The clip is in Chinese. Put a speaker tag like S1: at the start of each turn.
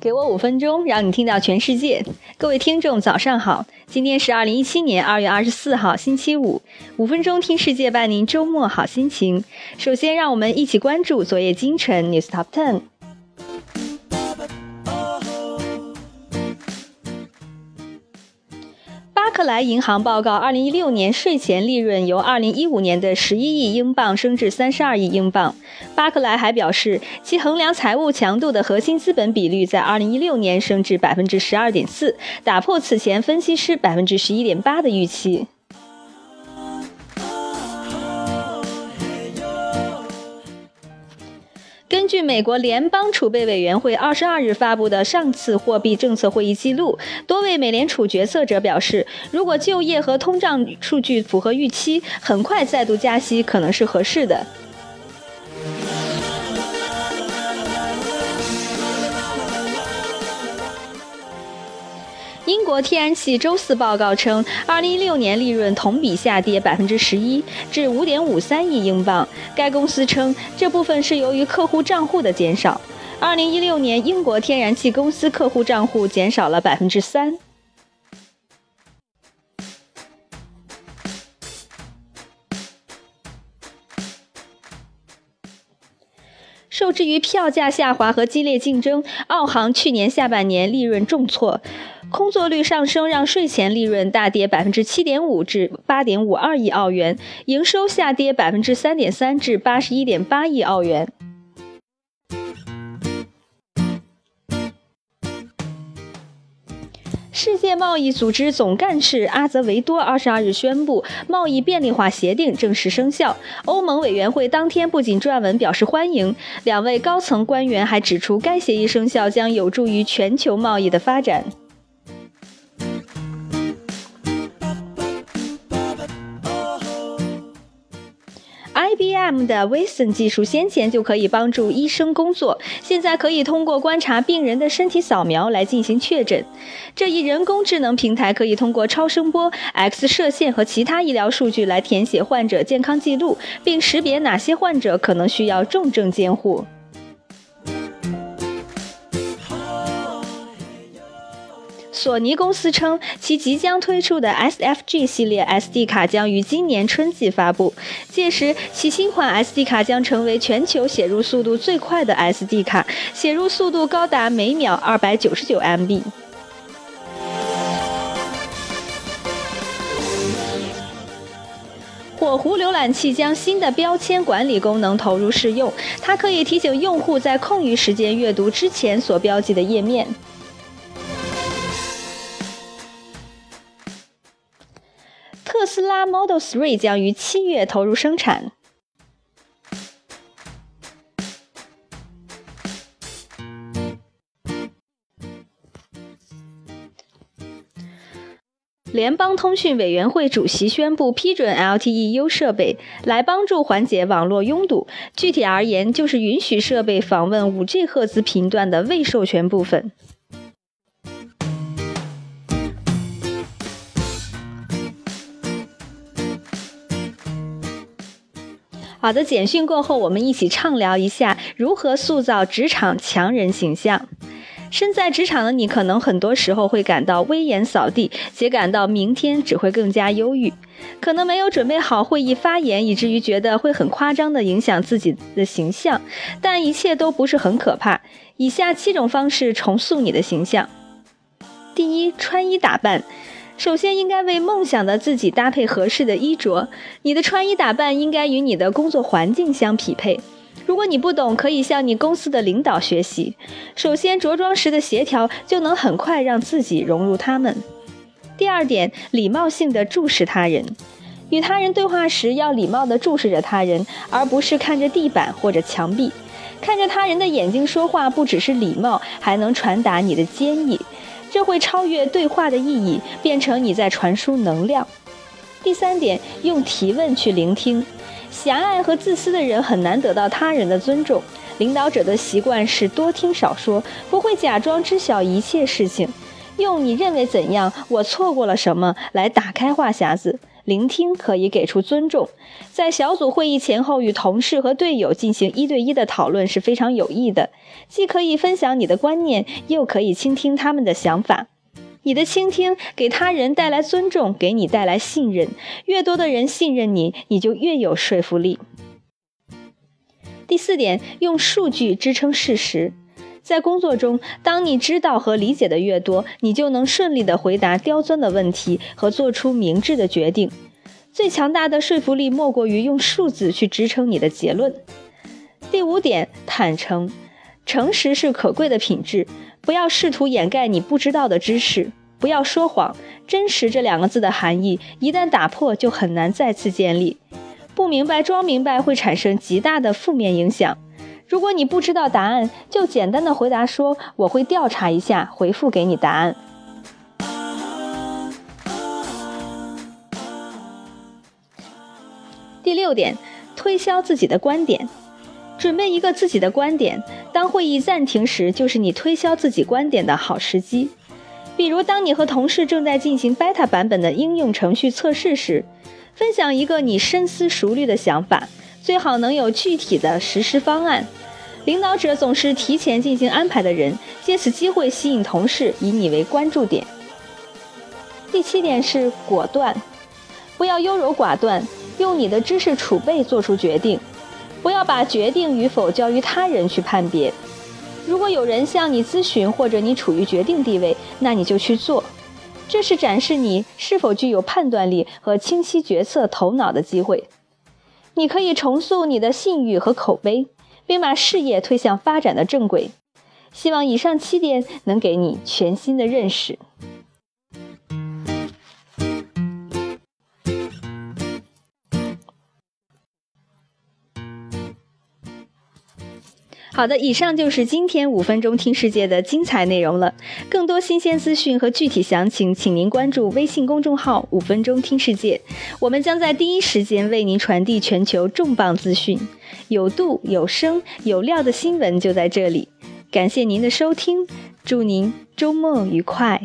S1: 给我五分钟，让你听到全世界。各位听众，早上好！今天是二零一七年二月二十四号，星期五。五分钟听世界，伴您周末好心情。首先，让我们一起关注昨夜今晨 News Top Ten。巴克莱银行报告，二零一六年税前利润由二零一五年的十一亿英镑升至三十二亿英镑。巴克莱还表示，其衡量财务强度的核心资本比率在二零一六年升至百分之十二点四，打破此前分析师百分之十一点八的预期。据美国联邦储备委员会二十二日发布的上次货币政策会议记录，多位美联储决策者表示，如果就业和通胀数据符合预期，很快再度加息可能是合适的。英国天然气周四报告称，2016年利润同比下跌11%至5.53亿英镑。该公司称，这部分是由于客户账户的减少。2016年英国天然气公司客户账户减少了3%。受制于票价下滑和激烈竞争，澳航去年下半年利润重挫。空座率上升让税前利润大跌百分之七点五至八点五二亿澳元，营收下跌百分之三点三至八十一点八亿澳元。世界贸易组织总干事阿泽维多二十二日宣布，贸易便利化协定正式生效。欧盟委员会当天不仅撰文表示欢迎，两位高层官员还指出，该协议生效将有助于全球贸易的发展。B M 的 Watson 技术先前就可以帮助医生工作，现在可以通过观察病人的身体扫描来进行确诊。这一人工智能平台可以通过超声波、X 射线和其他医疗数据来填写患者健康记录，并识别哪些患者可能需要重症监护。索尼公司称，其即将推出的 SFG 系列 SD 卡将于今年春季发布，届时其新款 SD 卡将成为全球写入速度最快的 SD 卡，写入速度高达每秒二百九十九 MB。火狐浏览器将新的标签管理功能投入试用，它可以提醒用户在空余时间阅读之前所标记的页面。特斯拉 Model 3将于七月投入生产。联邦通讯委员会主席宣布批准 LTE-U 设备，来帮助缓解网络拥堵。具体而言，就是允许设备访问 5G 赫兹频段的未授权部分。好的，简讯过后，我们一起畅聊一下如何塑造职场强人形象。身在职场的你，可能很多时候会感到威严扫地，且感到明天只会更加忧郁。可能没有准备好会议发言，以至于觉得会很夸张的影响自己的形象。但一切都不是很可怕。以下七种方式重塑你的形象：第一，穿衣打扮。首先，应该为梦想的自己搭配合适的衣着。你的穿衣打扮应该与你的工作环境相匹配。如果你不懂，可以向你公司的领导学习。首先，着装时的协调就能很快让自己融入他们。第二点，礼貌性的注视他人。与他人对话时，要礼貌地注视着他人，而不是看着地板或者墙壁。看着他人的眼睛说话，不只是礼貌，还能传达你的坚毅。这会超越对话的意义，变成你在传输能量。第三点，用提问去聆听。狭隘和自私的人很难得到他人的尊重。领导者的习惯是多听少说，不会假装知晓一切事情。用你认为怎样，我错过了什么来打开话匣子。聆听可以给出尊重。在小组会议前后与同事和队友进行一对一的讨论是非常有益的，既可以分享你的观念，又可以倾听他们的想法。你的倾听给他人带来尊重，给你带来信任。越多的人信任你，你就越有说服力。第四点，用数据支撑事实。在工作中，当你知道和理解的越多，你就能顺利地回答刁钻的问题和做出明智的决定。最强大的说服力莫过于用数字去支撑你的结论。第五点，坦诚，诚实是可贵的品质。不要试图掩盖你不知道的知识，不要说谎。真实这两个字的含义一旦打破，就很难再次建立。不明白装明白会产生极大的负面影响。如果你不知道答案，就简单的回答说：“我会调查一下，回复给你答案。”第六点，推销自己的观点。准备一个自己的观点。当会议暂停时，就是你推销自己观点的好时机。比如，当你和同事正在进行 beta 版本的应用程序测试时，分享一个你深思熟虑的想法，最好能有具体的实施方案。领导者总是提前进行安排的人，借此机会吸引同事，以你为关注点。第七点是果断，不要优柔寡断，用你的知识储备做出决定。不要把决定与否交于他人去判别。如果有人向你咨询，或者你处于决定地位，那你就去做。这是展示你是否具有判断力和清晰决策头脑的机会。你可以重塑你的信誉和口碑，并把事业推向发展的正轨。希望以上七点能给你全新的认识。好的，以上就是今天五分钟听世界的精彩内容了。更多新鲜资讯和具体详情，请您关注微信公众号“五分钟听世界”，我们将在第一时间为您传递全球重磅资讯，有度、有声、有料的新闻就在这里。感谢您的收听，祝您周末愉快。